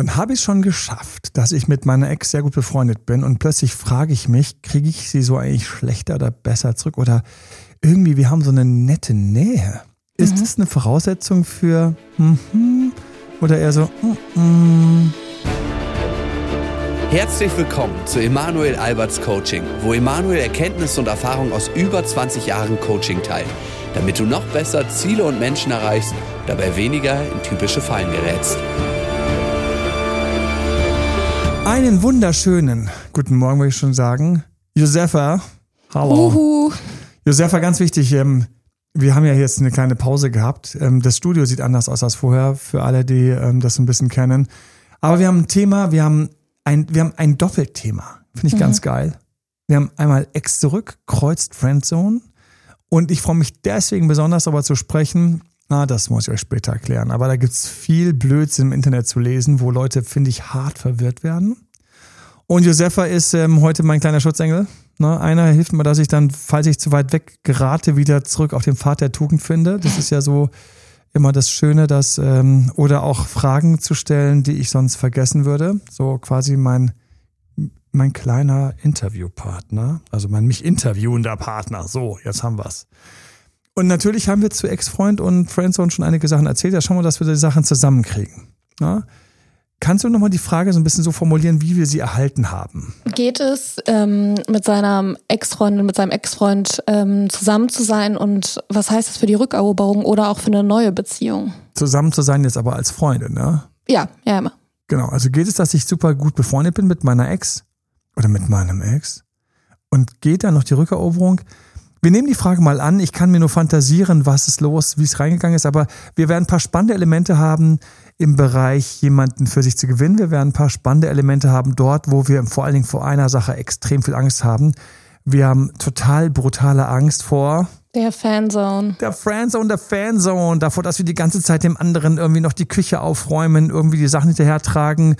dann habe ich es schon geschafft, dass ich mit meiner Ex sehr gut befreundet bin und plötzlich frage ich mich, kriege ich sie so eigentlich schlechter oder besser zurück oder irgendwie, wir haben so eine nette Nähe. Ist Mhm. das eine Voraussetzung für mhm, oder eher so mhm? Herzlich willkommen zu Emanuel Alberts Coaching, wo Emanuel Erkenntnisse und Erfahrung aus über 20 Jahren Coaching teilt, damit du noch besser Ziele und Menschen erreichst, dabei weniger in typische Fallen gerätst. Einen wunderschönen guten Morgen, würde ich schon sagen. Josefa, hallo. Uhu. Josefa, ganz wichtig, ähm, wir haben ja jetzt eine kleine Pause gehabt. Ähm, das Studio sieht anders aus als vorher, für alle, die ähm, das ein bisschen kennen. Aber wir haben ein Thema, wir haben ein, wir haben ein Doppelthema. Finde ich ganz geil. Wir haben einmal Ex zurück, kreuzt Friendzone. Und ich freue mich deswegen besonders darüber zu sprechen. Ah, das muss ich euch später erklären. Aber da gibt's viel Blödsinn im Internet zu lesen, wo Leute, finde ich, hart verwirrt werden. Und Josefa ist ähm, heute mein kleiner Schutzengel. Ne? Einer hilft mir, dass ich dann, falls ich zu weit weg gerate, wieder zurück auf den Pfad der Tugend finde. Das ist ja so immer das Schöne, dass ähm, oder auch Fragen zu stellen, die ich sonst vergessen würde. So quasi mein mein kleiner Interviewpartner, also mein mich interviewender Partner. So, jetzt haben wir's. Und natürlich haben wir zu Ex-Freund und Friendzone schon einige Sachen erzählt. Ja, schauen wir, dass wir die Sachen zusammenkriegen. Ja? Kannst du nochmal die Frage so ein bisschen so formulieren, wie wir sie erhalten haben? Geht es, ähm, mit seiner Ex-Freundin, mit seinem Ex-Freund ähm, zusammen zu sein und was heißt das für die Rückeroberung oder auch für eine neue Beziehung? Zusammen zu sein jetzt aber als Freunde, ne? Ja, ja, immer. Genau, also geht es, dass ich super gut befreundet bin mit meiner Ex oder mit meinem Ex? Und geht dann noch die Rückeroberung? Wir nehmen die Frage mal an. Ich kann mir nur fantasieren, was ist los, wie es reingegangen ist, aber wir werden ein paar spannende Elemente haben im Bereich, jemanden für sich zu gewinnen. Wir werden ein paar spannende Elemente haben dort, wo wir vor allen Dingen vor einer Sache extrem viel Angst haben. Wir haben total brutale Angst vor Der Fanzone. der Friendzone, der Fanzone, davor, dass wir die ganze Zeit dem anderen irgendwie noch die Küche aufräumen, irgendwie die Sachen hinterhertragen. Ähm,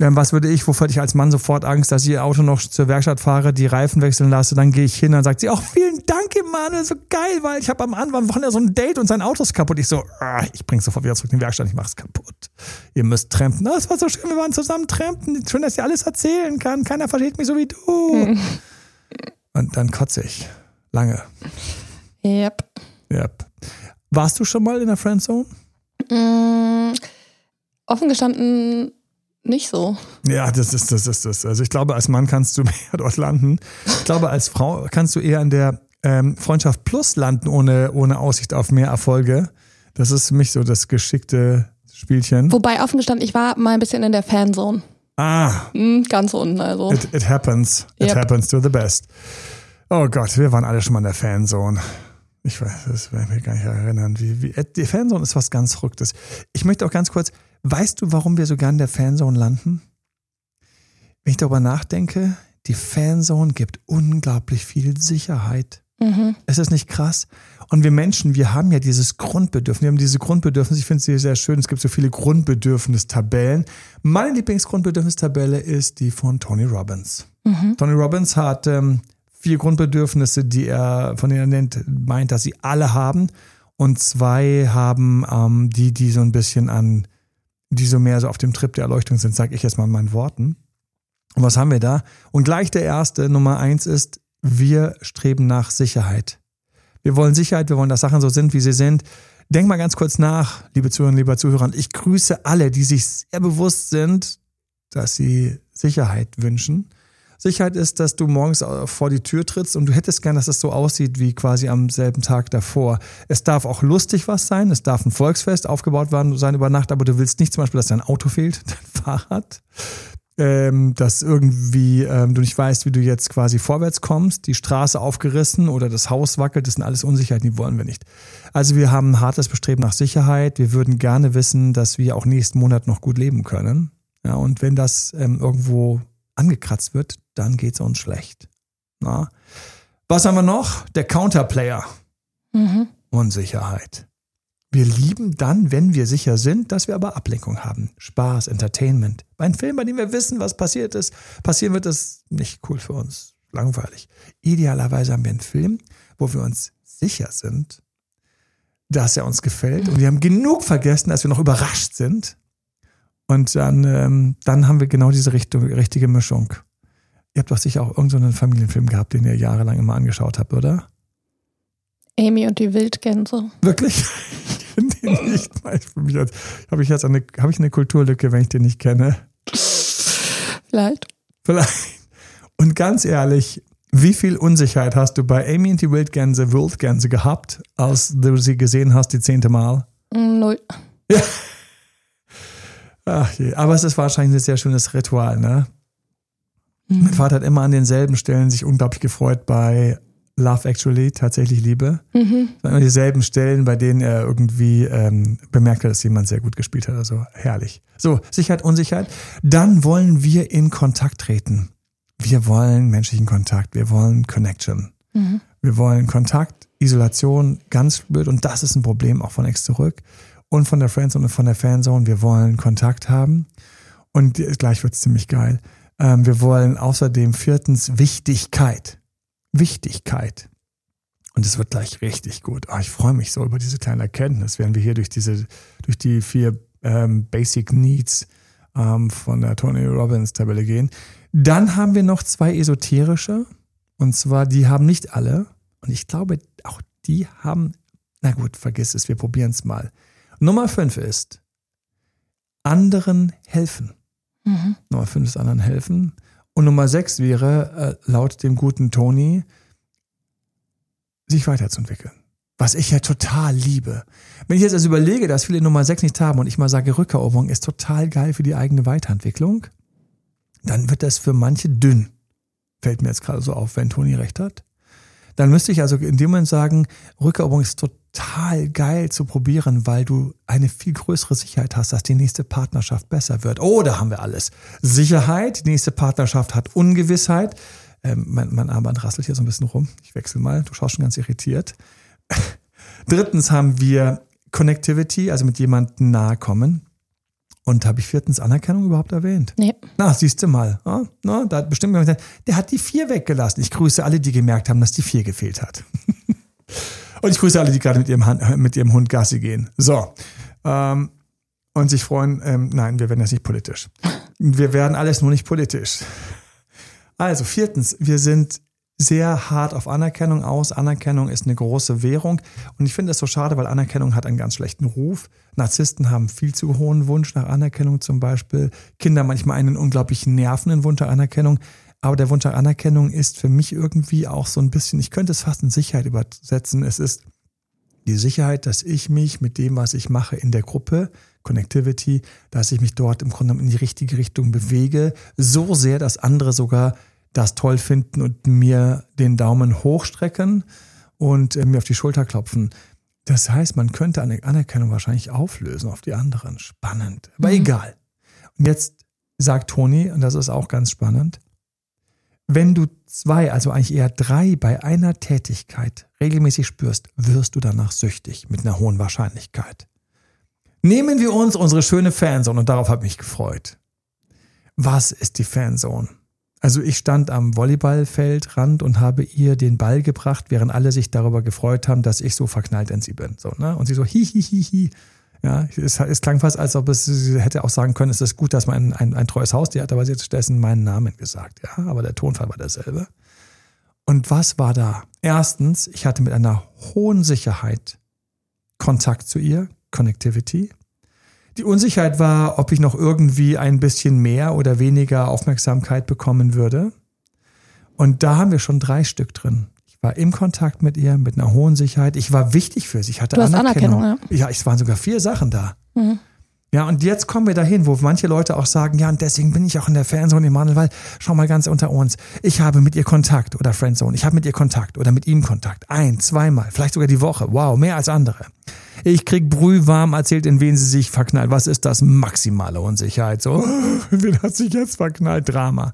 was würde ich, wovor ich als Mann sofort Angst, dass ich ihr Auto noch zur Werkstatt fahre, die Reifen wechseln lasse, dann gehe ich hin, dann sagt sie, auch vielen Dank, Emanuel, so geil, weil ich habe am Anfang Wochenende so ein Date und sein Auto ist kaputt. Ich so, ah, ich bring's sofort wieder zurück in die Werkstatt, ich mach's kaputt. Ihr müsst trampen. Na, es war so schön, wir waren zusammen trampen. Schön, dass ihr alles erzählen kann. Keiner versteht mich so wie du. Und dann kotze ich. Lange. Yep. Yep. Warst du schon mal in der Friendzone? Mm, offen gestanden nicht so. Ja, das ist das ist das. Also ich glaube, als Mann kannst du mehr dort landen. Ich glaube, als Frau kannst du eher an der ähm, Freundschaft Plus landen, ohne, ohne Aussicht auf mehr Erfolge. Das ist für mich so das geschickte Spielchen. Wobei offen gestanden, ich war mal ein bisschen in der Fanzone. Ah, Mm, ganz unten, also. it, it happens. It Yep. happens to the best. Oh Gott, wir waren alle schon mal in der Fanzone. Ich weiß, das will ich mich gar nicht erinnern. Wie, wie, die Fanzone ist was ganz Verrücktes. Ich möchte auch ganz kurz, weißt du, warum wir so gern in der Fanzone landen? Wenn ich darüber nachdenke, die Fanzone gibt unglaublich viel Sicherheit. Mhm. Es ist nicht krass. Und wir Menschen, wir haben ja dieses Grundbedürfnis. Wir haben diese Grundbedürfnisse. Ich finde sie sehr schön. Es gibt so viele Grundbedürfnistabellen. Meine Lieblingsgrundbedürfnistabelle ist die von Tony Robbins. Tony Robbins hat ähm, vier Grundbedürfnisse, die er, von denen er nennt, meint, dass sie alle haben. Und zwei haben ähm, die, die so ein bisschen an, die so mehr so auf dem Trip der Erleuchtung sind, sage ich jetzt mal in meinen Worten. Und was haben wir da? Und gleich der erste, Nummer eins ist, wir streben nach Sicherheit. Wir wollen Sicherheit, wir wollen, dass Sachen so sind, wie sie sind. Denk mal ganz kurz nach, liebe Zuhörerinnen, lieber Zuhörer. Ich grüße alle, die sich sehr bewusst sind, dass sie Sicherheit wünschen. Sicherheit ist, dass du morgens vor die Tür trittst und du hättest gern, dass es so aussieht wie quasi am selben Tag davor. Es darf auch lustig was sein, es darf ein Volksfest aufgebaut werden, sein über Nacht, aber du willst nicht zum Beispiel, dass dein Auto fehlt, dein Fahrrad ähm, dass irgendwie ähm, du nicht weißt, wie du jetzt quasi vorwärts kommst, die Straße aufgerissen oder das Haus wackelt, das sind alles Unsicherheiten, die wollen wir nicht. Also wir haben ein hartes Bestreben nach Sicherheit. Wir würden gerne wissen, dass wir auch nächsten Monat noch gut leben können. Ja, und wenn das ähm, irgendwo angekratzt wird, dann geht's uns schlecht. Na? Was haben wir noch? Der Counterplayer. Mhm. Unsicherheit. Wir lieben dann, wenn wir sicher sind, dass wir aber Ablenkung haben. Spaß, Entertainment. Bei einem Film, bei dem wir wissen, was passiert ist, passieren wird, ist nicht cool für uns. Langweilig. Idealerweise haben wir einen Film, wo wir uns sicher sind, dass er uns gefällt. Und wir haben genug vergessen, dass wir noch überrascht sind. Und dann, ähm, dann haben wir genau diese Richtung, richtige Mischung. Ihr habt doch sicher auch irgendeinen so Familienfilm gehabt, den ihr jahrelang immer angeschaut habt, oder? Amy und die Wildgänse. Wirklich? Ich kenne den nicht. Habe ich jetzt eine, habe ich eine Kulturlücke, wenn ich den nicht kenne? Vielleicht. Vielleicht. Und ganz ehrlich, wie viel Unsicherheit hast du bei Amy und die Wildgänse, Wildgänse gehabt, als du sie gesehen hast, die zehnte Mal? Null. Ja. Ach je. Aber es ist wahrscheinlich ein sehr schönes Ritual, ne? Mhm. Mein Vater hat immer an denselben Stellen sich unglaublich gefreut bei Love Actually, tatsächlich Liebe. Mhm. Immer dieselben Stellen, bei denen er irgendwie ähm, bemerkt hat, dass jemand sehr gut gespielt hat. Also herrlich. So, Sicherheit, Unsicherheit. Dann wollen wir in Kontakt treten. Wir wollen menschlichen Kontakt. Wir wollen Connection. Mhm. Wir wollen Kontakt, Isolation, ganz blöd. Und das ist ein Problem auch von Ex zurück und von der Friendzone und von der Fanzone. Wir wollen Kontakt haben. Und gleich wird es ziemlich geil. Ähm, wir wollen außerdem viertens Wichtigkeit. Wichtigkeit. Und es wird gleich richtig gut. Oh, ich freue mich so über diese kleine Erkenntnis, während wir hier durch diese, durch die vier ähm, Basic Needs ähm, von der Tony Robbins Tabelle gehen. Dann haben wir noch zwei esoterische. Und zwar, die haben nicht alle. Und ich glaube, auch die haben, na gut, vergiss es, wir probieren es mal. Nummer fünf ist, anderen helfen. Mhm. Nummer fünf ist anderen helfen. Und Nummer sechs wäre, äh, laut dem guten Tony, sich weiterzuentwickeln. Was ich ja total liebe. Wenn ich jetzt also überlege, dass viele Nummer sechs nicht haben und ich mal sage, Rückeroberung ist total geil für die eigene Weiterentwicklung, dann wird das für manche dünn. Fällt mir jetzt gerade so auf, wenn Toni recht hat. Dann müsste ich also in dem Moment sagen, Rückeroberung ist total geil zu probieren, weil du eine viel größere Sicherheit hast, dass die nächste Partnerschaft besser wird. Oh, da haben wir alles. Sicherheit, die nächste Partnerschaft hat Ungewissheit. Ähm, mein, mein Armband rasselt hier so ein bisschen rum. Ich wechsle mal. Du schaust schon ganz irritiert. Drittens haben wir Connectivity, also mit jemandem nahe kommen. Und habe ich viertens Anerkennung überhaupt erwähnt? Nee. Na, siehst du mal. Ja, na, da hat bestimmt jemand gesagt, der hat die vier weggelassen. Ich grüße alle, die gemerkt haben, dass die vier gefehlt hat. und ich grüße alle, die gerade mit ihrem, Hand, mit ihrem Hund Gassi gehen. So. Ähm, und sich freuen, ähm, nein, wir werden jetzt nicht politisch. Wir werden alles nur nicht politisch. Also, viertens, wir sind sehr hart auf Anerkennung aus. Anerkennung ist eine große Währung. Und ich finde das so schade, weil Anerkennung hat einen ganz schlechten Ruf. Narzissten haben viel zu hohen Wunsch nach Anerkennung zum Beispiel. Kinder manchmal einen unglaublich nervenden Wunsch nach Anerkennung. Aber der Wunsch nach Anerkennung ist für mich irgendwie auch so ein bisschen, ich könnte es fast in Sicherheit übersetzen. Es ist die Sicherheit, dass ich mich mit dem, was ich mache in der Gruppe, Connectivity, dass ich mich dort im Grunde in die richtige Richtung bewege, so sehr, dass andere sogar das toll finden und mir den Daumen hochstrecken und äh, mir auf die Schulter klopfen. Das heißt, man könnte eine Anerkennung wahrscheinlich auflösen auf die anderen. Spannend. Aber mhm. egal. Und jetzt sagt Toni, und das ist auch ganz spannend, wenn du zwei, also eigentlich eher drei bei einer Tätigkeit regelmäßig spürst, wirst du danach süchtig mit einer hohen Wahrscheinlichkeit. Nehmen wir uns unsere schöne Fanzone und darauf habe ich mich gefreut. Was ist die Fanzone? Also ich stand am Volleyballfeldrand und habe ihr den Ball gebracht, während alle sich darüber gefreut haben, dass ich so verknallt in sie bin. So, ne? Und sie so, hi, hi, hi, hi. Ja, es, es klang fast, als ob es, sie hätte auch sagen können, es ist gut, dass man ein, ein, ein treues Haustier hat, aber sie hat stattdessen meinen Namen gesagt. Ja, aber der Tonfall war derselbe. Und was war da? Erstens, ich hatte mit einer hohen Sicherheit Kontakt zu ihr, Connectivity. Die Unsicherheit war, ob ich noch irgendwie ein bisschen mehr oder weniger Aufmerksamkeit bekommen würde. Und da haben wir schon drei Stück drin. Ich war im Kontakt mit ihr, mit einer hohen Sicherheit. Ich war wichtig für sie. Ich hatte du hast Anerkennung. Anerkennung ja. ja, es waren sogar vier Sachen da. Mhm. Ja, und jetzt kommen wir dahin, wo manche Leute auch sagen, ja, und deswegen bin ich auch in der Fanzone Emanuel, weil, schau mal ganz unter uns, ich habe mit ihr Kontakt oder Friendzone, ich habe mit ihr Kontakt oder mit ihm Kontakt. Ein, zweimal, vielleicht sogar die Woche. Wow, mehr als andere. Ich krieg brühwarm erzählt, in wen sie sich verknallt. Was ist das? Maximale Unsicherheit. So, wen hat sich jetzt verknallt? Drama.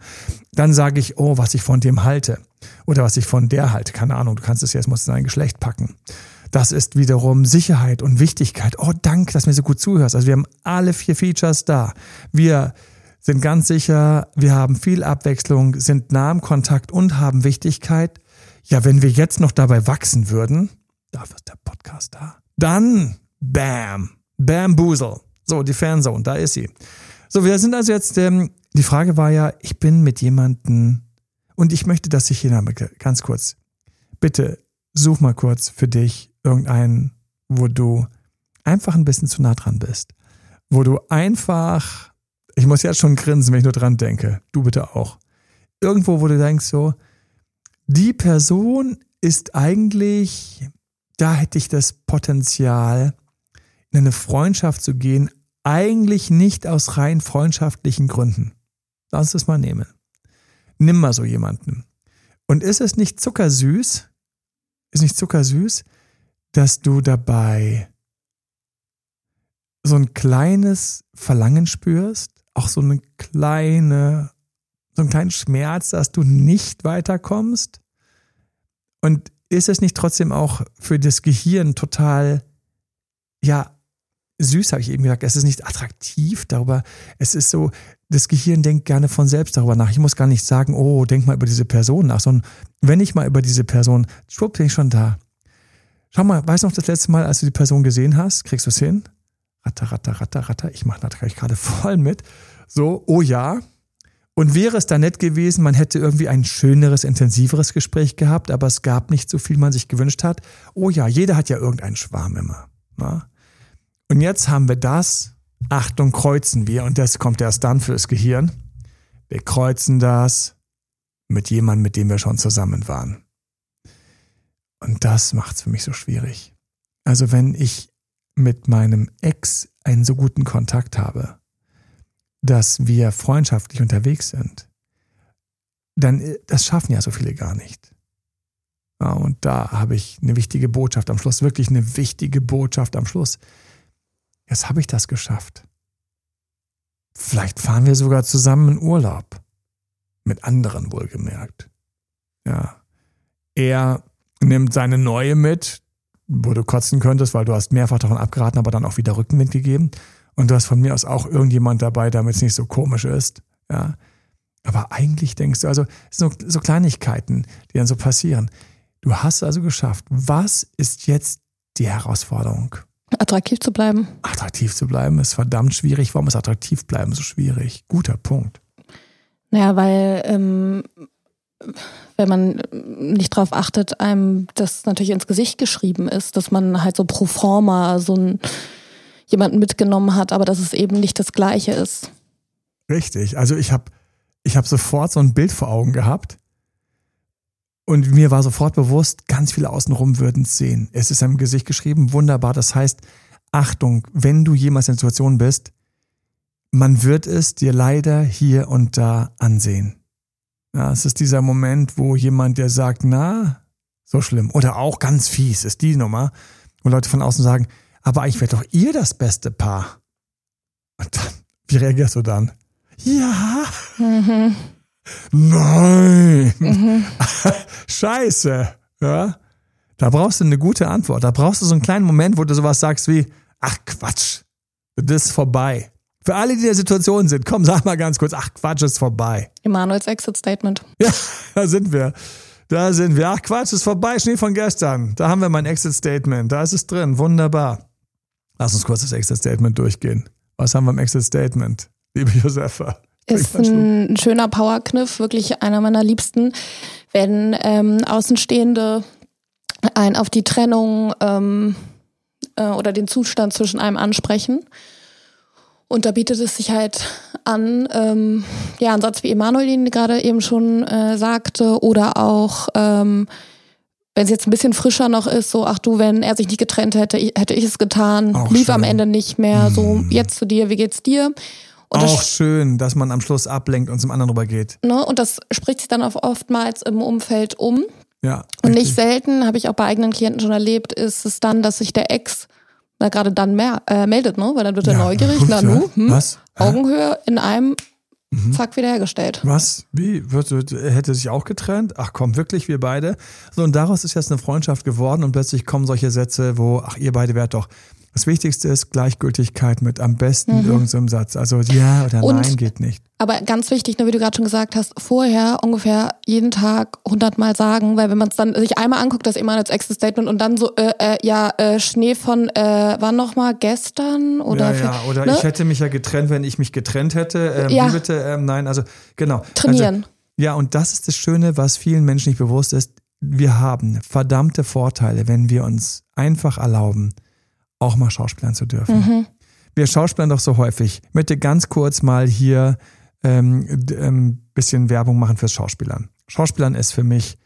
Dann sage ich, oh, was ich von dem halte. Oder was ich von der halte. Keine Ahnung, du kannst es jetzt, musst in ein Geschlecht packen. Das ist wiederum Sicherheit und Wichtigkeit. Oh, danke, dass du mir so gut zuhörst. Also wir haben alle vier Features da. Wir sind ganz sicher, wir haben viel Abwechslung, sind nah im Kontakt und haben Wichtigkeit. Ja, wenn wir jetzt noch dabei wachsen würden, dafür ist der Podcast da. Dann, bam, bamboozle. So, die Fanzone, da ist sie. So, wir sind also jetzt, ähm, die Frage war ja, ich bin mit jemandem und ich möchte, dass sich jeder, ganz kurz, bitte such mal kurz für dich irgendeinen, wo du einfach ein bisschen zu nah dran bist. Wo du einfach, ich muss jetzt schon grinsen, wenn ich nur dran denke, du bitte auch. Irgendwo, wo du denkst so, die Person ist eigentlich, da hätte ich das Potenzial, in eine Freundschaft zu gehen, eigentlich nicht aus rein freundschaftlichen Gründen. Lass das mal nehmen. Nimm mal so jemanden. Und ist es nicht zuckersüß, ist nicht zuckersüß, dass du dabei so ein kleines Verlangen spürst, auch so eine kleine, so einen kleinen Schmerz, dass du nicht weiterkommst? Und ist es nicht trotzdem auch für das Gehirn total, ja, süß, habe ich eben gesagt. Es ist nicht attraktiv darüber. Es ist so, das Gehirn denkt gerne von selbst darüber nach. Ich muss gar nicht sagen, oh, denk mal über diese Person nach, sondern wenn ich mal über diese Person, schwupp, bin ich schon da. Schau mal, weißt du noch das letzte Mal, als du die Person gesehen hast? Kriegst du es hin? Ratter, ratter, ratter, ratter. Ich mache natürlich gerade voll mit. So, oh ja. Und wäre es da nett gewesen, man hätte irgendwie ein schöneres, intensiveres Gespräch gehabt, aber es gab nicht so viel, man sich gewünscht hat. Oh ja, jeder hat ja irgendeinen Schwarm immer. Na? Und jetzt haben wir das. Achtung, kreuzen wir. Und das kommt erst dann fürs Gehirn. Wir kreuzen das mit jemandem, mit dem wir schon zusammen waren. Und das macht es für mich so schwierig. Also wenn ich mit meinem Ex einen so guten Kontakt habe, dass wir freundschaftlich unterwegs sind, dann äh, das schaffen ja so viele gar nicht. Und da habe ich eine wichtige Botschaft am Schluss, wirklich eine wichtige Botschaft am Schluss. Jetzt habe ich das geschafft. Vielleicht fahren wir sogar zusammen in Urlaub. Mit anderen wohlgemerkt. Ja. Er nimmt seine neue mit, wo du kotzen könntest, weil du hast mehrfach davon abgeraten, aber dann auch wieder Rückenwind gegeben. Und du hast von mir aus auch irgendjemand dabei, damit es nicht so komisch ist. Ja. Aber eigentlich denkst du, also so, so Kleinigkeiten, die dann so passieren. Du hast also geschafft. Was ist jetzt die Herausforderung? Attraktiv zu bleiben. Attraktiv zu bleiben ist verdammt schwierig. Warum ist attraktiv bleiben so schwierig? Guter Punkt. Naja, weil ähm, wenn man nicht darauf achtet, einem das natürlich ins Gesicht geschrieben ist, dass man halt so pro forma so einen, jemanden mitgenommen hat, aber dass es eben nicht das Gleiche ist. Richtig. Also ich habe ich hab sofort so ein Bild vor Augen gehabt und mir war sofort bewusst, ganz viele außenrum würden es sehen. Es ist im Gesicht geschrieben, wunderbar. Das heißt, Achtung, wenn du jemals in der Situation bist, man wird es dir leider hier und da ansehen. Ja, es ist dieser Moment, wo jemand dir sagt, na, so schlimm. Oder auch ganz fies ist die Nummer, wo Leute von außen sagen, aber eigentlich wäre doch ihr das beste Paar. Und dann, wie reagierst du dann? Ja. Mhm. Nein. Mhm. Scheiße. Ja. Da brauchst du eine gute Antwort. Da brauchst du so einen kleinen Moment, wo du sowas sagst wie, ach Quatsch, das ist vorbei. Für alle, die in der Situation sind, komm, sag mal ganz kurz, ach Quatsch, ist vorbei. Emanuels Exit Statement. Ja, da sind wir. Da sind wir. Ach Quatsch, ist vorbei, Schnee von gestern. Da haben wir mein Exit Statement. Da ist es drin. Wunderbar. Lass uns kurz das Exit Statement durchgehen. Was haben wir im Exit Statement, liebe Josefa? Ist ein schöner Powerkniff, wirklich einer meiner liebsten, wenn ähm, Außenstehende ein auf die Trennung ähm, äh, oder den Zustand zwischen einem ansprechen. Und da bietet es sich halt an, ähm, ja, ein Satz wie Emanuel ihn gerade eben schon äh, sagte, oder auch, ähm, wenn es jetzt ein bisschen frischer noch ist, so, ach du, wenn er sich nicht getrennt hätte, hätte ich es getan, auch lief schön. am Ende nicht mehr, so, hm. jetzt zu dir, wie geht's dir? Und auch schön, dass man am Schluss ablenkt und zum anderen rübergeht. Ne? Und das spricht sich dann auch oftmals im Umfeld um. Ja. Und nicht selten, habe ich auch bei eigenen Klienten schon erlebt, ist es dann, dass sich der Ex da gerade dann mehr, äh, meldet, ne? Weil dann wird er ja, neugierig. Na nu, hm, Was? Augenhöhe in einem mhm. Zack wiederhergestellt. Was? Wie? Wird, hätte sich auch getrennt? Ach komm, wirklich, wir beide? So, und daraus ist jetzt eine Freundschaft geworden und plötzlich kommen solche Sätze, wo, ach, ihr beide wärt doch Das Wichtigste ist Gleichgültigkeit mit am besten mhm. irgendeinem Satz. Also ja oder Und, nein geht nicht. Aber ganz wichtig, ne, wie du gerade schon gesagt hast, vorher ungefähr jeden Tag hundertmal sagen, weil wenn man es dann sich einmal anguckt, das immer als Exit Statement und dann so, äh, äh, ja, äh, Schnee von, äh, wann nochmal, gestern? Oder, ja, ja, oder ne? ich hätte mich ja getrennt, wenn ich mich getrennt hätte. Ähm, ja. Bitte? Ähm, nein, also genau. Trainieren. Also, ja, und das ist das Schöne, was vielen Menschen nicht bewusst ist. Wir haben verdammte Vorteile, wenn wir uns einfach erlauben, auch mal schauspielern zu dürfen. Mhm. Wir schauspielern doch so häufig. Ich möchte ganz kurz mal hier ähm, ein ähm, bisschen Werbung machen fürs Schauspielern. Schauspielern ist für mich,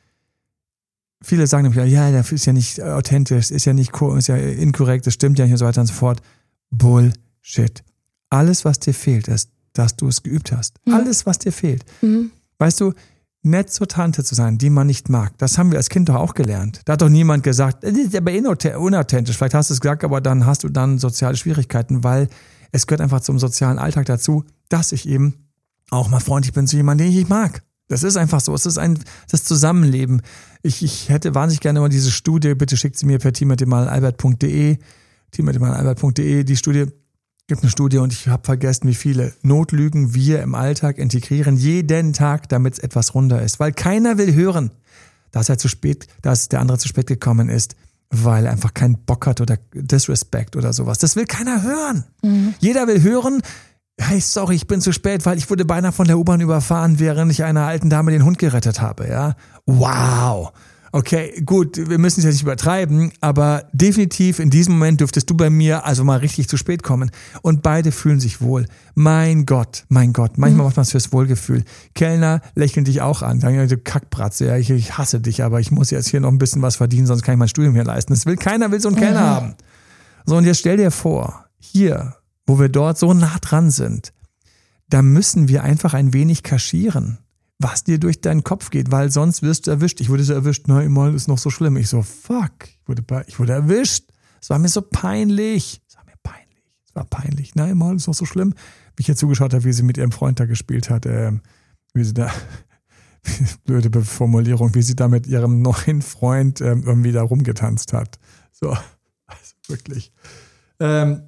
viele sagen nämlich, ja, das ist ja nicht authentisch, ist ja nicht ist ja inkorrekt, das stimmt ja nicht und so weiter und so fort. Bullshit. Alles, was dir fehlt, ist, dass du es geübt hast. Mhm. Alles, was dir fehlt. Mhm. Weißt du, nett zur Tante zu sein, die man nicht mag. Das haben wir als Kind doch auch gelernt. Da hat doch niemand gesagt, das ist aber unauthentisch. Vielleicht hast du es gesagt, aber dann hast du dann soziale Schwierigkeiten, weil es gehört einfach zum sozialen Alltag dazu, dass ich eben auch mal freundlich bin zu jemandem, den ich mag. Das ist einfach so. Es ist ein das Zusammenleben. Ich, ich hätte wahnsinnig gerne mal diese Studie, bitte schickt sie mir per team.albert.de, team.albert.de, die Studie gibt eine Studie und ich habe vergessen, wie viele Notlügen wir im Alltag integrieren, jeden Tag, damit es etwas runder ist. Weil keiner will hören, dass er zu spät, dass der andere zu spät gekommen ist, weil er einfach keinen Bock hat oder Disrespect oder sowas. Das will keiner hören. Mhm. Jeder will hören, hey, sorry, ich bin zu spät, weil ich wurde beinahe von der U-Bahn überfahren, während ich einer alten Dame den Hund gerettet habe, ja. Wow. Okay, gut, wir müssen es jetzt nicht übertreiben, aber definitiv in diesem Moment dürftest du bei mir also mal richtig zu spät kommen. Und beide fühlen sich wohl. Mein Gott, mein Gott, manchmal mhm. macht man es fürs Wohlgefühl. Kellner lächeln dich auch an, sagen, du Kackbratze, ja, ich, ich, hasse dich, aber ich muss jetzt hier noch ein bisschen was verdienen, sonst kann ich mein Studium hier leisten. Das will keiner, will so einen mhm. Kellner haben. So, und jetzt stell dir vor, hier, wo wir dort so nah dran sind, da müssen wir einfach ein wenig kaschieren was dir durch deinen Kopf geht, weil sonst wirst du erwischt. Ich wurde so erwischt, na, immer ist noch so schlimm. Ich so, fuck, ich wurde, ich wurde erwischt. Es war mir so peinlich. Es war mir peinlich. Es war peinlich. Na, immer ist noch so schlimm. Wie ich jetzt zugeschaut habe, wie sie mit ihrem Freund da gespielt hat, äh, wie sie da, blöde Formulierung, wie sie da mit ihrem neuen Freund ähm, irgendwie da rumgetanzt hat. So, also wirklich. Ähm,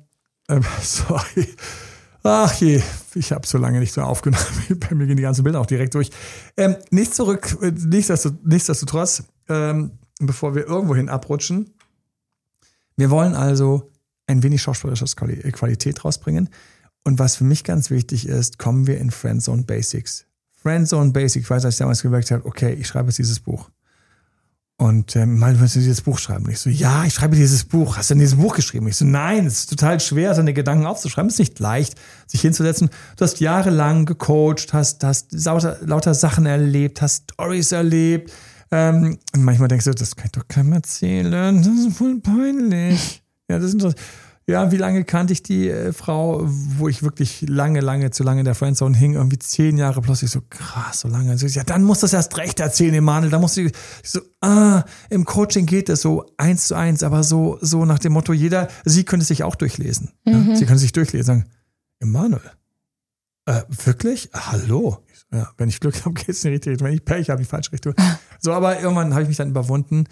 ähm, sorry. Ach je, ich habe so lange nicht so aufgenommen. Bei mir gehen die ganzen Bilder auch direkt durch. Ähm, nicht zurück, äh, nichtsdestotrotz, ähm, bevor wir irgendwohin abrutschen. Wir wollen also ein wenig schauspielerische Qualität rausbringen. Und was für mich ganz wichtig ist, kommen wir in Friendzone Basics. Friendzone Basics, ich weiß, als ich damals gemerkt habe, okay, ich schreibe jetzt dieses Buch. Und ähm, mal willst du dieses Buch schreiben? Und ich so, ja, ich schreibe dieses Buch. Hast du denn dieses Buch geschrieben? Ich so, nein, es ist total schwer, seine Gedanken aufzuschreiben. Es ist nicht leicht, sich hinzusetzen. Du hast jahrelang gecoacht, hast, hast lauter, lauter Sachen erlebt, hast Stories erlebt. Ähm, und manchmal denkst du, das kann ich doch keinem erzählen. Das ist voll peinlich. Ja, das ist interessant. Ja, wie lange kannte ich die äh, Frau, wo ich wirklich lange, lange, zu lange in der Friendzone hing, irgendwie zehn Jahre plötzlich so krass, so lange. So, ja, dann muss das erst recht erzählen, Emanuel. Da muss ich so, ah, im Coaching geht es so eins zu eins, aber so, so nach dem Motto, jeder, sie könnte sich auch durchlesen. Mhm. Ja? Sie könnte sich durchlesen, sagen, Emanuel, äh, wirklich? Hallo? Ja, wenn ich Glück habe, geht es in die richtige Richtung. Wenn ich Pech habe, die falsche Richtung. So, aber irgendwann habe ich mich dann überwunden.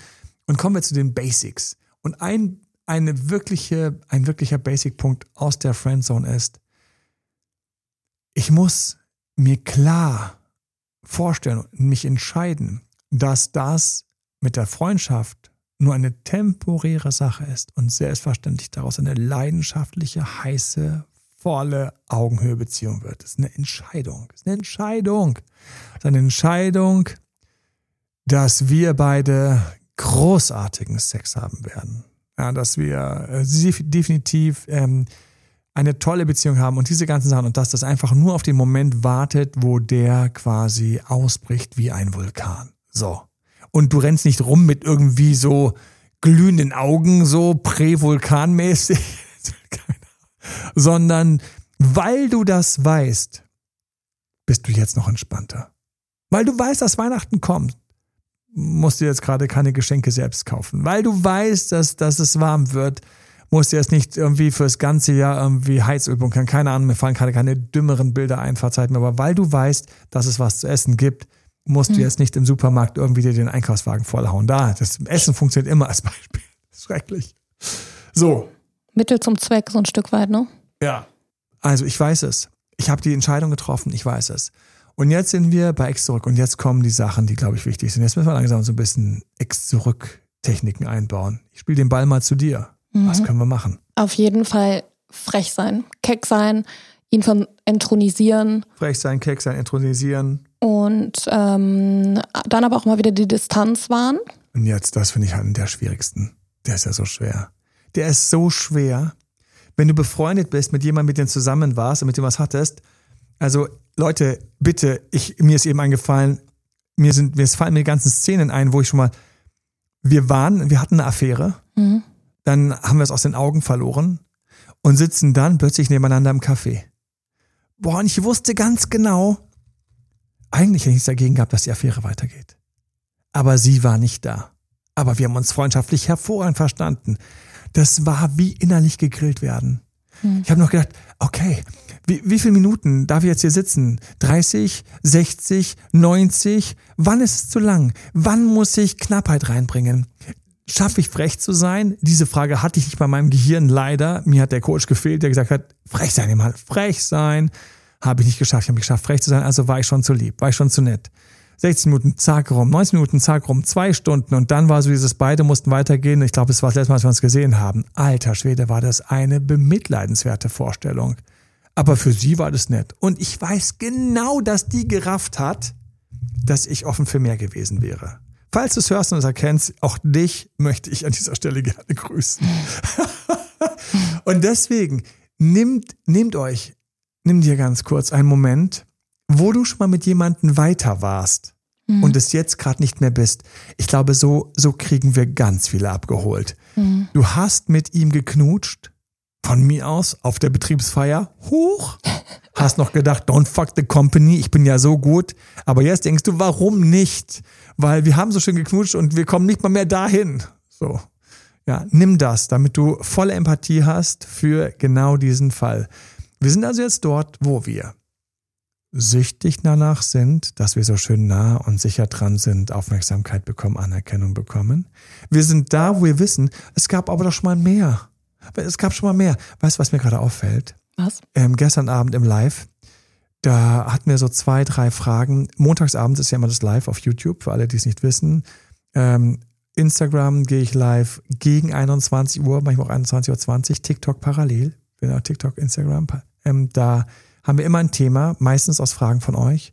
Und kommen wir zu den Basics. Und ein eine wirkliche, ein wirklicher Basic-Punkt aus der Friendzone ist, ich muss mir klar vorstellen und mich entscheiden, dass das mit der Freundschaft nur eine temporäre Sache ist und selbstverständlich daraus eine leidenschaftliche, heiße, volle Augenhöhebeziehung wird. Das ist eine Entscheidung. Das ist eine Entscheidung. Das ist eine Entscheidung, dass wir beide großartigen Sex haben werden ja, dass wir äh, definitiv ähm, eine tolle Beziehung haben und diese ganzen Sachen und dass das einfach nur auf den Moment wartet, wo der quasi ausbricht wie ein Vulkan. So. Und du rennst nicht rum mit irgendwie so glühenden Augen, so prävulkanmäßig, sondern weil du das weißt, bist du jetzt noch entspannter. Weil du weißt, dass Weihnachten kommt musst du jetzt gerade keine Geschenke selbst kaufen. Weil du weißt, dass, dass es warm wird, musst du jetzt nicht irgendwie fürs ganze Jahr irgendwie Heizübung, kann keine Ahnung, mir fallen gerade keine dümmeren Bilder ein, verzeiht mir, aber weil du weißt, dass es was zu essen gibt, musst hm. du jetzt nicht im Supermarkt irgendwie dir den Einkaufswagen vollhauen. Da, das Essen funktioniert immer als Beispiel. Schrecklich. So, Mittel zum Zweck, so ein Stück weit, ne? Ja. Also ich weiß es. Ich habe die Entscheidung getroffen, ich weiß es. Und jetzt sind wir bei Ex zurück und jetzt kommen die Sachen, die, glaube ich, wichtig sind. Jetzt müssen wir langsam so ein bisschen Ex zurück Techniken einbauen. Ich spiele den Ball mal zu dir. Mhm. Was können wir machen? Auf jeden Fall frech sein, keck sein, ihn von entronisieren. Frech sein, keck sein, entronisieren. Und ähm, dann aber auch mal wieder die Distanz wahren. Und jetzt, das finde ich halt der schwierigsten. Der ist ja so schwer. Der ist so schwer. Wenn du befreundet bist mit jemandem, mit dem du zusammen warst und mit dem was hattest, also Leute, bitte, ich, mir ist eben eingefallen, mir sind, mir fallen mir die ganzen Szenen ein, wo ich schon mal, wir waren, wir hatten eine Affäre, mhm. dann haben wir es aus den Augen verloren und sitzen dann plötzlich nebeneinander im Café. Boah, und ich wusste ganz genau, eigentlich hätte ich nichts dagegen gehabt, dass die Affäre weitergeht. Aber sie war nicht da. Aber wir haben uns freundschaftlich hervorragend verstanden. Das war wie innerlich gegrillt werden. Hm. Ich habe noch gedacht, okay, wie, wie viele Minuten darf ich jetzt hier sitzen? 30, 60, 90? Wann ist es zu lang? Wann muss ich Knappheit reinbringen? Schaffe ich frech zu sein? Diese Frage hatte ich nicht bei meinem Gehirn leider. Mir hat der Coach gefehlt, der gesagt hat, frech sein, immer frech sein. Habe ich nicht geschafft. Ich habe geschafft, frech zu sein, also war ich schon zu lieb, war ich schon zu nett. 16 Minuten, zack rum, 19 Minuten, zack rum, zwei Stunden und dann war so dieses, beide mussten weitergehen. Ich glaube, es war das letzte Mal, dass wir uns gesehen haben. Alter Schwede, war das eine bemitleidenswerte Vorstellung. Aber für sie war das nett. Und ich weiß genau, dass die gerafft hat, dass ich offen für mehr gewesen wäre. Falls du es hörst und es erkennst, auch dich möchte ich an dieser Stelle gerne grüßen. und deswegen, nehmt, nehmt euch, nimm dir ganz kurz einen Moment, wo du schon mal mit jemandem weiter warst mhm. und es jetzt gerade nicht mehr bist. Ich glaube, so, so kriegen wir ganz viele abgeholt. Mhm. Du hast mit ihm geknutscht, von mir aus, auf der Betriebsfeier, hoch, hast noch gedacht, don't fuck the company, ich bin ja so gut. Aber jetzt denkst du, warum nicht? Weil wir haben so schön geknutscht und wir kommen nicht mal mehr dahin. So. Ja, nimm das, damit du volle Empathie hast für genau diesen Fall. Wir sind also jetzt dort, wo wir süchtig danach sind, dass wir so schön nah und sicher dran sind, Aufmerksamkeit bekommen, Anerkennung bekommen. Wir sind da, wo wir wissen, es gab aber doch schon mal mehr. Es gab schon mal mehr. Weißt du, was mir gerade auffällt? Was? Ähm, gestern Abend im Live, da hatten wir so zwei, drei Fragen. Montagsabends ist ja immer das Live auf YouTube, für alle, die es nicht wissen. Ähm, Instagram gehe ich live gegen 21 Uhr, manchmal auch 21.20 Uhr, TikTok parallel. Genau, TikTok, Instagram. Ähm, da haben wir immer ein Thema, meistens aus Fragen von euch.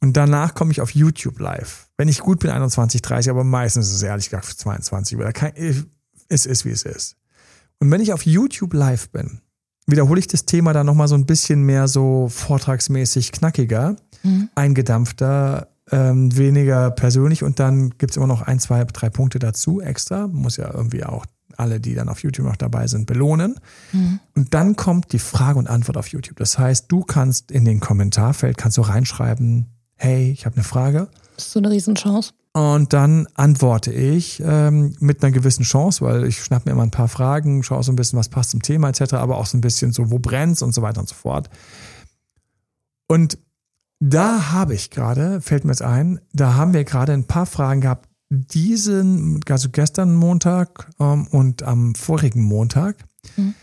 Und danach komme ich auf YouTube live. Wenn ich gut bin, 21, 30, aber meistens ist es ehrlich gesagt 22 Uhr. Es ist, wie es ist. Und wenn ich auf YouTube live bin, wiederhole ich das Thema dann nochmal so ein bisschen mehr so vortragsmäßig knackiger, mhm. eingedampfter, ähm, weniger persönlich und dann gibt's immer noch ein, zwei, drei Punkte dazu extra. Muss ja irgendwie auch alle, die dann auf YouTube noch dabei sind, belohnen. Mhm. Und dann kommt die Frage und Antwort auf YouTube. Das heißt, du kannst in den Kommentarfeld kannst du reinschreiben, hey, ich habe eine Frage. Das ist so eine Riesenchance. Und dann antworte ich ähm, mit einer gewissen Chance, weil ich schnapp mir immer ein paar Fragen, schaue so ein bisschen, was passt zum Thema etc., aber auch so ein bisschen so, wo brennt's und so weiter und so fort. Und da habe ich gerade, fällt mir jetzt ein, da haben wir gerade ein paar Fragen gehabt, diesen, also gestern Montag ähm, und am vorigen Montag, mhm.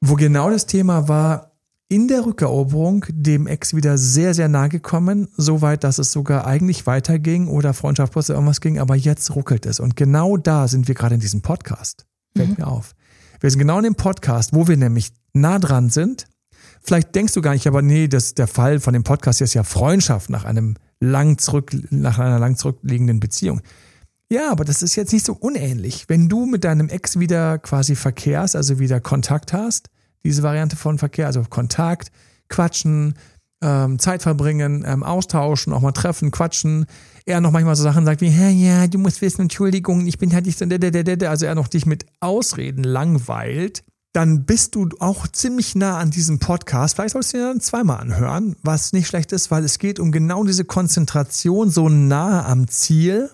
wo genau das Thema war, in der Rückeroberung dem Ex wieder sehr, sehr nahe gekommen, so weit, dass es sogar eigentlich weiterging oder Freundschaft plus irgendwas ging, aber jetzt ruckelt es. Und genau da sind wir gerade in diesem Podcast. Fällt mhm. mir auf. Wir sind genau in dem Podcast, wo wir nämlich nah dran sind. Vielleicht denkst du gar nicht, aber nee, das, der Fall von dem Podcast ist ja Freundschaft nach einem lang zurück, nach einer lang zurückliegenden Beziehung. Ja, aber das ist jetzt nicht so unähnlich. Wenn du mit deinem Ex wieder quasi verkehrst, also wieder Kontakt hast, diese Variante von Verkehr, also Kontakt, Quatschen, ähm, Zeit verbringen, ähm, austauschen, auch mal treffen, quatschen. Er noch manchmal so Sachen sagt wie, ja, ja, du musst wissen, Entschuldigung, ich bin halt nicht so, also er noch dich mit Ausreden langweilt, dann bist du auch ziemlich nah an diesem Podcast. Vielleicht sollst du ihn dann zweimal anhören, was nicht schlecht ist, weil es geht um genau diese Konzentration so nah am Ziel.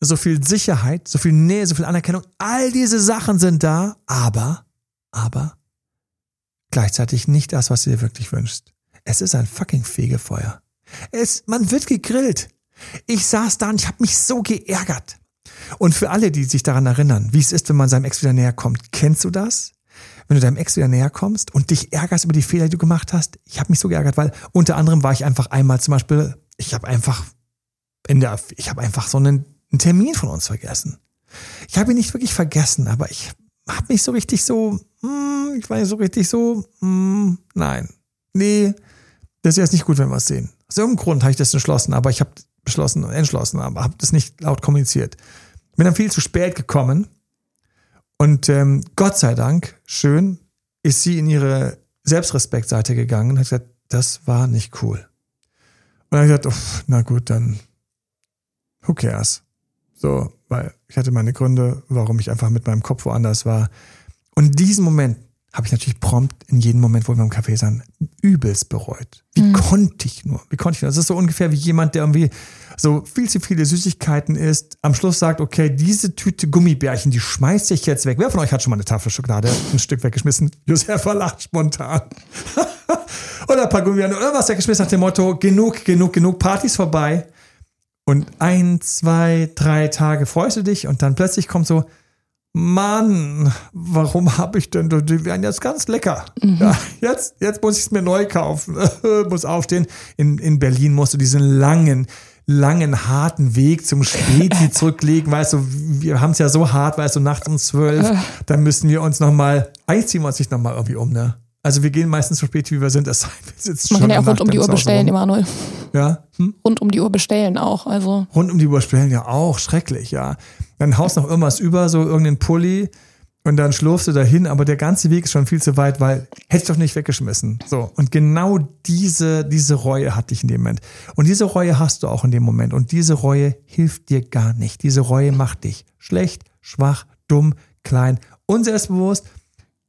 So viel Sicherheit, so viel Nähe, so viel Anerkennung. All diese Sachen sind da, aber, aber gleichzeitig nicht das, was du dir wirklich wünschst. Es ist ein fucking Fegefeuer. Es, man wird gegrillt. Ich saß da und ich habe mich so geärgert. Und für alle, die sich daran erinnern, wie es ist, wenn man seinem Ex wieder näher kommt, kennst du das? Wenn du deinem Ex wieder näher kommst und dich ärgerst über die Fehler, die du gemacht hast. Ich habe mich so geärgert, weil unter anderem war ich einfach einmal zum Beispiel, ich habe einfach in der, ich habe einfach so einen, einen Termin von uns vergessen. Ich habe ihn nicht wirklich vergessen, aber ich habe mich so richtig so, hm, ich war nicht so richtig so, hm, nein, nee, das ist jetzt nicht gut, wenn wir es sehen. Aus irgendeinem Grund habe ich das entschlossen, aber ich habe beschlossen, entschlossen, aber habe das nicht laut kommuniziert. Bin dann viel zu spät gekommen und ähm, Gott sei Dank, schön, ist sie in ihre Selbstrespektseite gegangen und hat gesagt, das war nicht cool. Und dann habe ich gesagt, na gut, dann who cares? So, weil ich hatte meine Gründe, warum ich einfach mit meinem Kopf woanders war. Und diesen Moment habe ich natürlich prompt in jedem Moment, wo wir im Café saßen, übelst bereut. Wie mhm. konnte ich nur? Wie konnte ich nur? Das ist so ungefähr wie jemand, der irgendwie so viel zu viele Süßigkeiten isst, am Schluss sagt, okay, diese Tüte Gummibärchen, die schmeiße ich jetzt weg. Wer von euch hat schon mal eine Tafel Schokolade ein Stück weggeschmissen? Josefa lacht spontan. oder ein paar Gummibärchen oder was weggeschmissen nach dem Motto, genug, genug, genug, Partys vorbei. Und ein, zwei, drei Tage freust du dich und dann plötzlich kommt so, Mann, warum habe ich denn, die wären jetzt ganz lecker. Mhm. Ja, jetzt, jetzt muss ich es mir neu kaufen, muss aufstehen. In, in Berlin musst du diesen langen, langen, harten Weg zum Späti zurücklegen. Weißt du, wir haben es ja so hart, weißt du, nachts um zwölf, äh. dann müssen wir uns nochmal, eigentlich ziehen wir uns nicht nochmal irgendwie um, ne? Also wir gehen meistens so spät, wie wir sind. Das heißt, wir sitzen Man kann ja auch rund um die Uhr bestellen, Emanuel. Ja? Hm? Rund um die Uhr bestellen auch. Also. Rund um die Uhr bestellen ja auch. Schrecklich, ja. Dann haust noch irgendwas über, so irgendeinen Pulli und dann schlurfst du dahin, aber der ganze Weg ist schon viel zu weit, weil hätte ich doch nicht weggeschmissen. So. Und genau diese, diese Reue hatte ich in dem Moment. Und diese Reue hast du auch in dem Moment. Und diese Reue hilft dir gar nicht. Diese Reue macht dich schlecht, schwach, dumm, klein, unselbstbewusst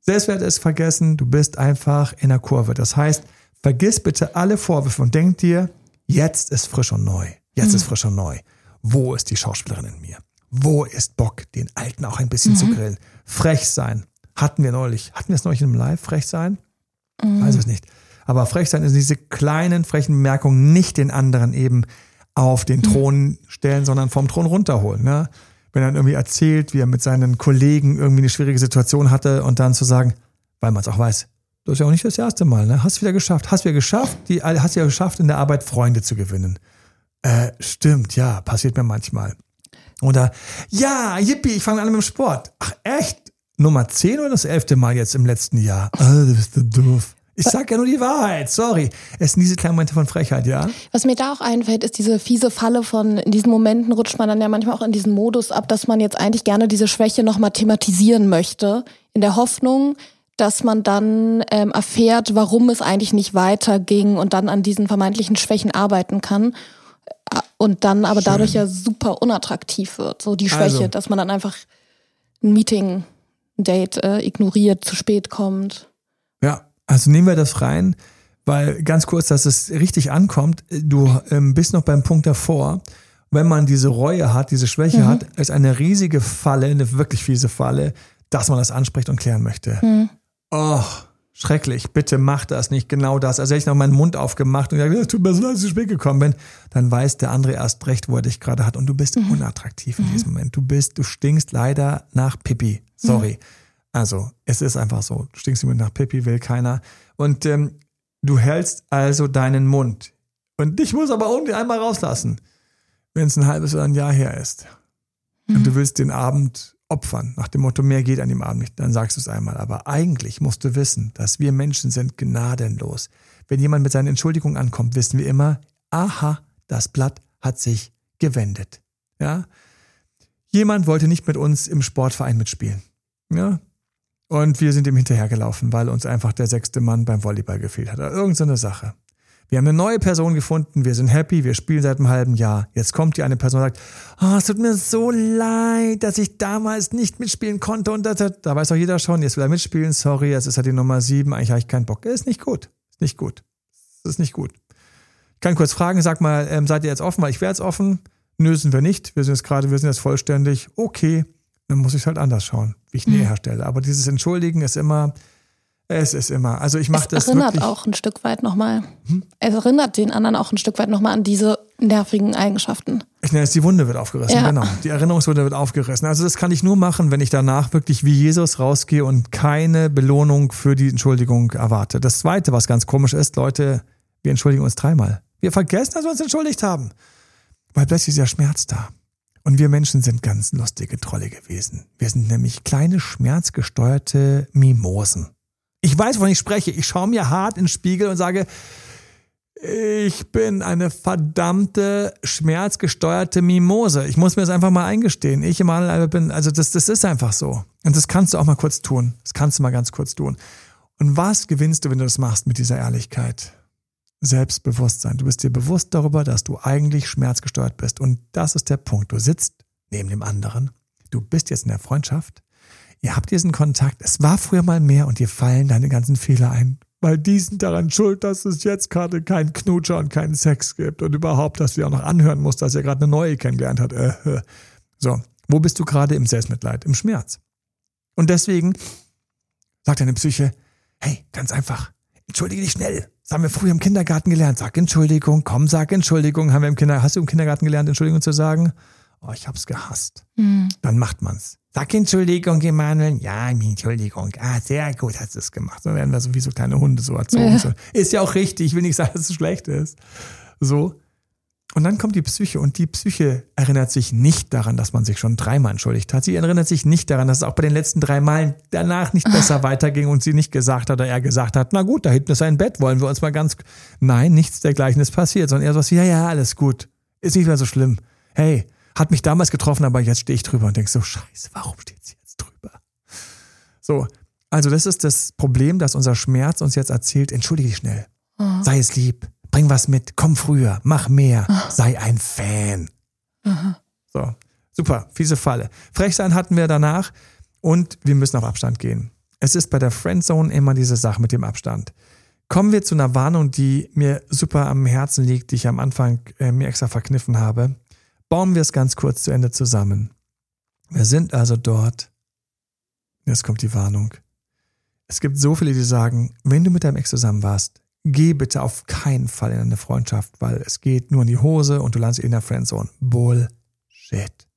Selbstwert ist vergessen, du bist einfach in der Kurve. Das heißt, vergiss bitte alle Vorwürfe und denk dir, jetzt ist frisch und neu. Jetzt mhm. ist frisch und neu. Wo ist die Schauspielerin in mir? Wo ist Bock, den Alten auch ein bisschen mhm. zu grillen? Frech sein. Hatten wir neulich. Hatten wir es neulich in einem Live? Frech sein? Mhm. Weiß es nicht. Aber frech sein ist diese kleinen, frechen Bemerkungen nicht den anderen eben auf den mhm. Thron stellen, sondern vom Thron runterholen. Ne? wenn er dann irgendwie erzählt, wie er mit seinen Kollegen irgendwie eine schwierige Situation hatte und dann zu sagen, weil man es auch weiß, das ist ja auch nicht das erste Mal, ne? Hast wieder geschafft, hast wieder geschafft, die, hast ja geschafft, in der Arbeit Freunde zu gewinnen. Äh, stimmt, ja, passiert mir manchmal. Oder, ja, yippie, ich fange an mit dem Sport. Ach, echt? Nummer 10 oder das elfte Mal jetzt im letzten Jahr? Ah, du bist so doof. Ich sag ja nur die Wahrheit, sorry. Es sind diese kleinen Momente von Frechheit, ja? Was mir da auch einfällt, ist diese fiese Falle von, in diesen Momenten rutscht man dann ja manchmal auch in diesen Modus ab, dass man jetzt eigentlich gerne diese Schwäche nochmal thematisieren möchte, in der Hoffnung, dass man dann ähm, erfährt, warum es eigentlich nicht weiterging und dann an diesen vermeintlichen Schwächen arbeiten kann. Und dann aber Schön. dadurch ja super unattraktiv wird. So die Schwäche, also. dass man dann einfach ein Meeting, ein Date äh, ignoriert, zu spät kommt. Ja, also nehmen wir das rein, weil ganz kurz, dass es richtig ankommt, du ähm, bist noch beim Punkt davor, wenn man diese Reue hat, diese Schwäche mhm. hat, ist eine riesige Falle, eine wirklich fiese Falle, dass man das anspricht und klären möchte. Mhm. Oh, schrecklich, bitte mach das nicht, genau das. Also hätte ich noch meinen Mund aufgemacht und gesagt, tut mir so leid, dass ich zu spät gekommen bin, dann weiß der andere erst recht, wo er dich gerade hat und du bist mhm. unattraktiv in diesem Moment. Du bist, du stinkst leider nach Pipi. Sorry. Mhm. Also, es ist einfach so. Du stinkst immer nach Pippi, will keiner. Und ähm, du hältst also deinen Mund. Und dich muss aber irgendwie einmal rauslassen, wenn es ein halbes oder ein Jahr her ist. Mhm. Und du mhm. willst den Abend opfern, nach dem Motto, mehr geht an dem Abend nicht, dann sagst du es einmal. Aber eigentlich musst du wissen, dass wir Menschen sind gnadenlos. Wenn jemand mit seinen Entschuldigungen ankommt, wissen wir immer, aha, das Blatt hat sich gewendet. Ja? Jemand wollte nicht mit uns im Sportverein mitspielen. Ja, und wir sind ihm hinterhergelaufen, weil uns einfach der sechste Mann beim Volleyball gefehlt hat. Irgend so eine Sache. Wir haben eine neue Person gefunden, wir sind happy, wir spielen seit einem halben Jahr. Jetzt kommt die eine Person und sagt, oh, es tut mir so leid, dass ich damals nicht mitspielen konnte und das, da weiß auch jeder schon, jetzt will er mitspielen, sorry, jetzt ist er die Nummer sieben, eigentlich habe ich keinen Bock. Ist nicht gut. Ist nicht gut. ist nicht gut. Ich kann kurz fragen, sag mal, ähm, seid ihr jetzt offen? Weil ich wäre jetzt offen. Nö, sind wir nicht. Wir sind jetzt gerade, wir sind jetzt vollständig. Okay, dann muss ich halt anders schauen, wie ich Nähe mhm. herstelle. Aber dieses Entschuldigen ist immer, Es ist immer. Also ich mache das erinnert wirklich. auch ein Stück weit nochmal. Hm? Es erinnert den anderen auch ein Stück weit nochmal an diese nervigen Eigenschaften. Ich nenne es, die Wunde wird aufgerissen, ja. genau. Die Erinnerungswunde wird aufgerissen. Also das kann ich nur machen, wenn ich danach wirklich wie Jesus rausgehe und keine Belohnung für die Entschuldigung erwarte. Das Zweite, was ganz komisch ist, Leute, wir entschuldigen uns dreimal. Wir vergessen, dass wir uns entschuldigt haben. Weil plötzlich ist ja Schmerz da. Und wir Menschen sind ganz lustige Trolle gewesen. Wir sind nämlich kleine, schmerzgesteuerte Mimosen. Ich weiß, wovon ich spreche. Ich schaue mir hart in den Spiegel und sage, ich bin eine verdammte schmerzgesteuerte Mimose. Ich muss mir das einfach mal eingestehen. Ich Emanuel bin, also das, das ist einfach so. Und das kannst du auch mal kurz tun. Das kannst du mal ganz kurz tun. Und was gewinnst du, wenn du das machst mit dieser Ehrlichkeit? Selbstbewusstsein. Du bist dir bewusst darüber, dass du eigentlich schmerzgesteuert bist. Und das ist der Punkt. Du sitzt neben dem anderen. Du bist jetzt in der Freundschaft. Ihr habt diesen Kontakt. Es war früher mal mehr und dir fallen deine ganzen Fehler ein. Weil die sind daran schuld, dass es jetzt gerade keinen Knutscher und keinen Sex gibt und überhaupt, dass du auch noch anhören musst, dass er gerade eine neue kennengelernt hat. Äh, äh. So, wo bist du gerade im Selbstmitleid, im Schmerz? Und deswegen sagt deine Psyche, hey, ganz einfach, entschuldige dich schnell. Das haben wir früher im Kindergarten gelernt. Sag Entschuldigung, komm, sag Entschuldigung. Haben wir im Kinder, hast du im Kindergarten gelernt, Entschuldigung zu sagen? Oh, ich hab's gehasst. Mhm. Dann macht man's. Sag Entschuldigung, Emanuel. Ja, Entschuldigung. Ah, sehr gut hast du es gemacht. Dann werden wir so wie so kleine Hunde so erzogen. Ja. Ist ja auch richtig. Ich will nicht sagen, dass es schlecht ist. So. Und dann kommt die Psyche und die Psyche erinnert sich nicht daran, dass man sich schon dreimal entschuldigt hat. Sie erinnert sich nicht daran, dass es auch bei den letzten drei Malen danach nicht besser weiterging und sie nicht gesagt hat oder er gesagt hat, na gut, da hinten ist ein Bett, wollen wir uns mal ganz, nein, nichts dergleichen ist passiert, sondern er so was wie, ja, ja, alles gut, ist nicht mehr so schlimm. Hey, hat mich damals getroffen, aber jetzt stehe ich drüber und denk so, scheiße, warum steht sie jetzt drüber? So, also das ist das Problem, dass unser Schmerz uns jetzt erzählt, entschuldige dich schnell, oh. sei es lieb, Bring was mit, komm früher, mach mehr, Ach. sei ein Fan. Aha. So, super, fiese Falle. Frechsein hatten wir danach und wir müssen auf Abstand gehen. Es ist bei der Friendzone immer diese Sache mit dem Abstand. Kommen wir zu einer Warnung, die mir super am Herzen liegt, die ich am Anfang äh, mir extra verkniffen habe. Bauen wir es ganz kurz zu Ende zusammen. Wir sind also dort. Jetzt kommt die Warnung. Es gibt so viele, die sagen, wenn du mit deinem Ex zusammen warst, geh bitte auf keinen Fall in eine Freundschaft, weil es geht nur in die Hose und du landest in der Friendzone. Bullshit.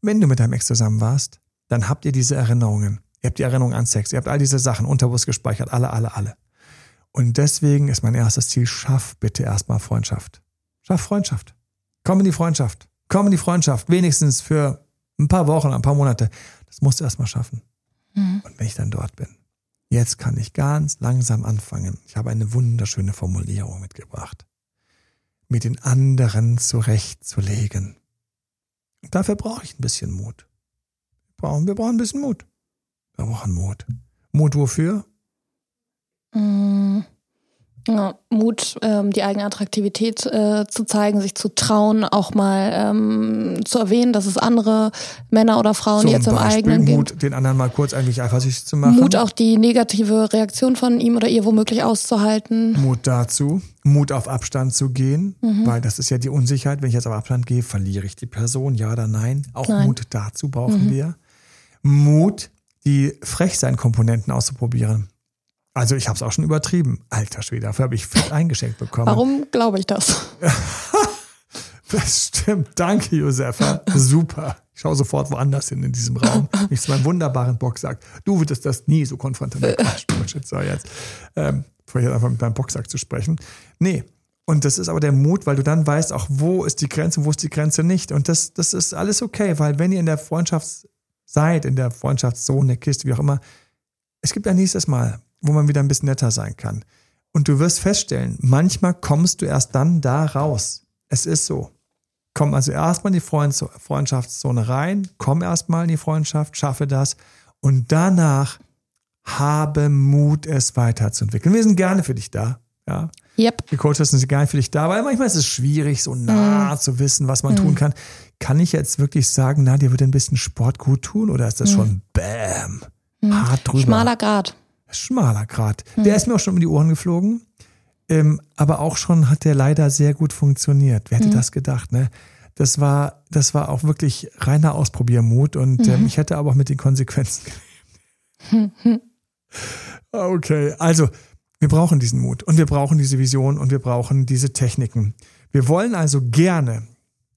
Wenn du mit deinem Ex zusammen warst, dann habt ihr diese Erinnerungen. Ihr habt die Erinnerung an Sex, ihr habt all diese Sachen unterbewusst gespeichert, alle, alle, alle. Und deswegen ist mein erstes Ziel, schaff bitte erstmal Freundschaft. Schaff Freundschaft. Komm in die Freundschaft. Komm in die Freundschaft. Wenigstens für ein paar Wochen, ein paar Monate. Das musst du erstmal schaffen. Mhm. Und wenn ich dann dort bin, Jetzt kann ich ganz langsam anfangen. Ich habe eine wunderschöne Formulierung mitgebracht. Mit den anderen zurechtzulegen. Dafür brauche ich ein bisschen Mut. Wir brauchen, wir brauchen ein bisschen Mut. Wir brauchen Mut. Mut wofür? Mm. Ja, Mut, ähm, die eigene Attraktivität äh, zu zeigen, sich zu trauen, auch mal ähm, zu erwähnen, dass es andere Männer oder Frauen, Zum die jetzt im Beispiel eigenen Mut, den anderen mal kurz eigentlich eifersüchtig zu machen. Mut, auch die negative Reaktion von ihm oder ihr womöglich auszuhalten. Mut dazu, Mut auf Abstand zu gehen, mhm. weil das ist ja die Unsicherheit. Wenn ich jetzt auf Abstand gehe, verliere ich die Person, ja oder nein. Auch nein. Mut dazu brauchen mhm. wir. Mut, die Frechsein-Komponenten auszuprobieren. Also ich habe es auch schon übertrieben. Alter Schwede, dafür habe ich fett eingeschenkt bekommen. Warum glaube ich das? das stimmt. Danke, Josefa. Super. Ich schaue sofort woanders hin in diesem Raum. Ich zu meinem wunderbaren Boxsack. Du würdest das nie so konfrontieren. Quatsch, so jetzt. Ähm, ich einfach mit meinem Boxsack zu sprechen. Nee. Und das ist aber der Mut, weil du dann weißt auch, wo ist die Grenze und wo ist die Grenze nicht. Und das, das ist alles okay, weil wenn ihr in der Freundschaft seid, in der Freundschaftszone, Kiste, wie auch immer, es gibt ein nächstes Mal wo man wieder ein bisschen netter sein kann. Und du wirst feststellen, manchmal kommst du erst dann da raus. Es ist so. Komm also erstmal in die Freundschaftszone rein, komm erstmal in die Freundschaft, schaffe das und danach habe Mut, es weiterzuentwickeln. Wir sind gerne für dich da. Ja. Yep. Die Coaches sind gerne für dich da, weil manchmal ist es schwierig, so nah mm. zu wissen, was man mm. tun kann. Kann ich jetzt wirklich sagen, na, dir würde ein bisschen Sport gut tun oder ist das mm. schon Bäm? Hart drüber. Schmaler Grad schmaler Grad. Mhm. Der ist mir auch schon um die Ohren geflogen. Ähm, aber auch schon hat der leider sehr gut funktioniert. Wer hätte mhm. das gedacht, ne? Das war, das war auch wirklich reiner Ausprobiermut und ähm, mhm. ich hätte aber auch mit den Konsequenzen gelebt. Okay, also wir brauchen diesen Mut und wir brauchen diese Vision und wir brauchen diese Techniken. Wir wollen also gerne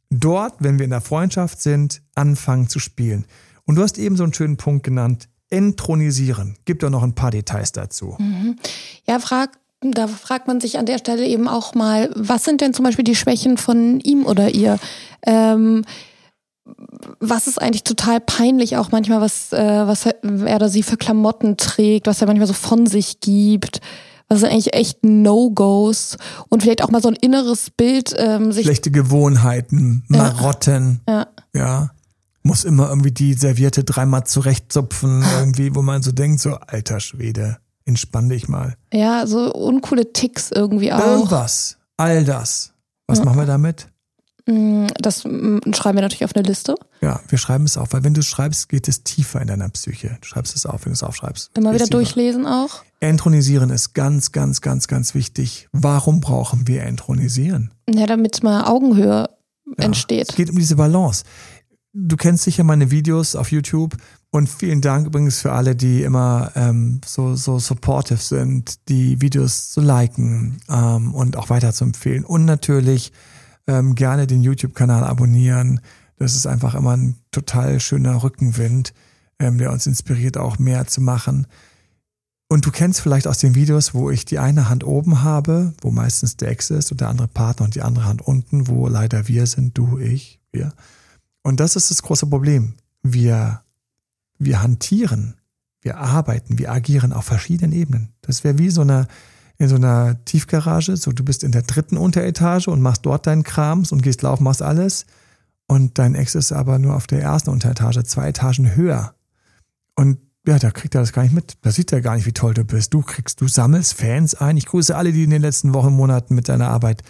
dort, wenn wir in der Freundschaft sind, anfangen zu spielen. Und du hast eben so einen schönen Punkt genannt, entronisieren. Gibt doch noch ein paar Details dazu. Mhm. Ja, frag, da fragt man sich an der Stelle eben auch mal, was sind denn zum Beispiel die Schwächen von ihm oder ihr? Ähm, was ist eigentlich total peinlich auch manchmal, was, äh, was er oder sie für Klamotten trägt, was er manchmal so von sich gibt. Was sind eigentlich echt No-Gos und vielleicht auch mal so ein inneres Bild ähm, sich. Schlechte Gewohnheiten, Marotten. Ja. ja. Muss immer irgendwie die Serviette dreimal zurechtzupfen, irgendwie, wo man so denkt, so alter Schwede, entspann dich mal. Ja, so uncoole Ticks irgendwie auch. Irgendwas. All das. Was Ja. machen wir damit? Mm, Das mm, schreiben wir natürlich auf eine Liste. Ja, wir schreiben es auf, weil wenn du es schreibst, geht es tiefer in deiner Psyche. Du schreibst es auf, wenn du es aufschreibst. Immer wieder tiefer. durchlesen auch. Entronisieren ist ganz, ganz, ganz, ganz wichtig. Warum brauchen wir Entronisieren? Ja, damit mal Augenhöhe Ja, entsteht. Es geht um diese Balance. Du kennst sicher meine Videos auf YouTube und vielen Dank übrigens für alle, die immer ähm, so, so supportive sind, die Videos zu liken ähm, und auch weiter zu empfehlen. Und natürlich ähm, gerne den YouTube-Kanal abonnieren. Das ist einfach immer ein total schöner Rückenwind, ähm, der uns inspiriert, auch mehr zu machen. Und du kennst vielleicht aus den Videos, wo ich die eine Hand oben habe, wo meistens der Ex ist und der andere Partner und die andere Hand unten, wo leider wir sind, du, ich, wir. Und das ist das große Problem. Wir, wir hantieren, wir arbeiten, wir agieren auf verschiedenen Ebenen. Das wäre wie so eine, in so einer Tiefgarage, so du bist in der dritten Unteretage und machst dort deinen Krams und gehst laufen, machst alles. Und dein Ex ist aber nur auf der ersten Unteretage, zwei Etagen höher. Und ja, da kriegt er das gar nicht mit. Da sieht er gar nicht, wie toll du bist. Du kriegst, du sammelst Fans ein. Ich grüße alle, die in den letzten Wochen, Monaten mit deiner Arbeit,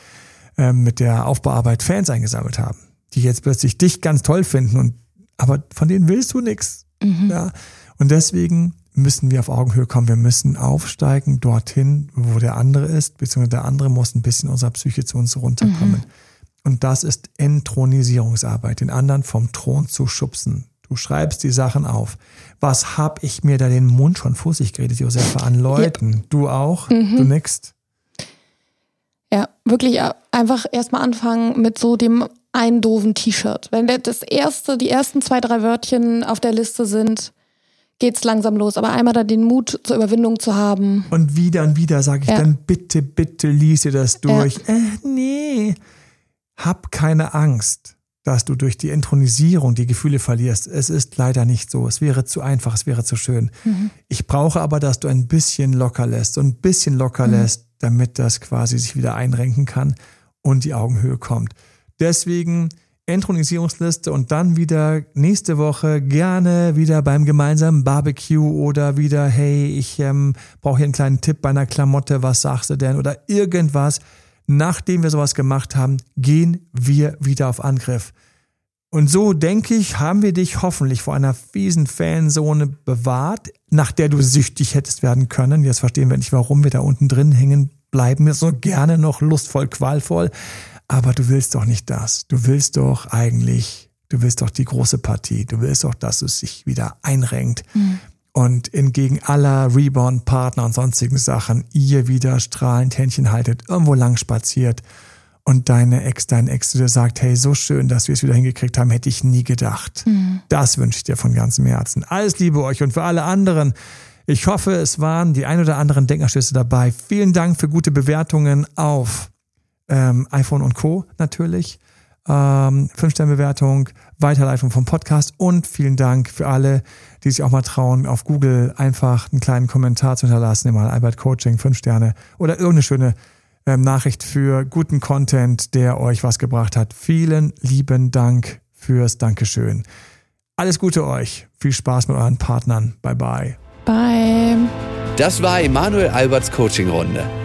ähm, mit der Aufbauarbeit Fans eingesammelt haben. Die jetzt plötzlich dich ganz toll finden und, aber von denen willst du nichts. Ja. Und deswegen müssen wir auf Augenhöhe kommen. Wir müssen aufsteigen dorthin, wo der andere ist, beziehungsweise der andere muss ein bisschen unserer Psyche zu uns runterkommen. Und das ist Entronisierungsarbeit, den anderen vom Thron zu schubsen. Du schreibst die Sachen auf. Was hab ich mir da den Mund schon fußig geredet, Josefa, an Leuten? Du auch? Du nix? Ja, wirklich äh, einfach erstmal anfangen mit so dem einen doofen T-Shirt. Wenn das erste, die ersten zwei, drei Wörtchen auf der Liste sind, geht's langsam los. Aber einmal da den Mut zur Überwindung zu haben. Und wieder und wieder sage ich Ja. dann, bitte, bitte lies dir das durch. Äh, nee. Hab keine Angst, dass du durch die Entronisierung die Gefühle verlierst. Es ist leider nicht so. Es wäre zu einfach, es wäre zu schön. Ich brauche aber, dass du ein bisschen locker lässt, so ein bisschen locker lässt, damit das quasi sich wieder einrenken kann und die Augenhöhe kommt. Deswegen Entronisierungsliste und dann wieder nächste Woche gerne wieder beim gemeinsamen Barbecue oder wieder, hey, ich ähm, brauche hier einen kleinen Tipp bei einer Klamotte, was sagst du denn? Oder irgendwas. Nachdem wir sowas gemacht haben, gehen wir wieder auf Angriff. Und so, denke ich, haben wir dich hoffentlich vor einer fiesen Fanzone bewahrt, nach der du süchtig hättest werden können. Jetzt verstehen wir nicht, warum wir da unten drin hängen bleiben. Wir so gerne noch lustvoll, qualvoll. Aber du willst doch nicht das. Du willst doch eigentlich, du willst doch die große Partie. Du willst doch, dass es sich wieder einrenkt. Und entgegen aller Rebound-Partner und sonstigen Sachen, ihr wieder strahlend Händchen haltet, irgendwo lang spaziert und deine Ex, dein Ex zu dir sagt, hey, so schön, dass wir es wieder hingekriegt haben, hätte ich nie gedacht. Das wünsche ich dir von ganzem Herzen. Alles Liebe euch und für alle anderen. Ich hoffe, es waren die ein oder anderen Denkanstöße dabei. Vielen Dank für gute Bewertungen auf ähm, iPhone und Co. natürlich. Ähm, Fünf-Sterne-Bewertung, Weiterleitung vom Podcast und vielen Dank für alle, die sich auch mal trauen, auf Google einfach einen kleinen Kommentar zu hinterlassen, mal Albert Coaching, fünf Sterne oder irgendeine schöne ähm, Nachricht für guten Content, der euch was gebracht hat. Vielen lieben Dank fürs Dankeschön. Alles Gute euch. Viel Spaß mit euren Partnern. Bye bye. Bye. Das war Emanuel Alberts Coaching-Runde.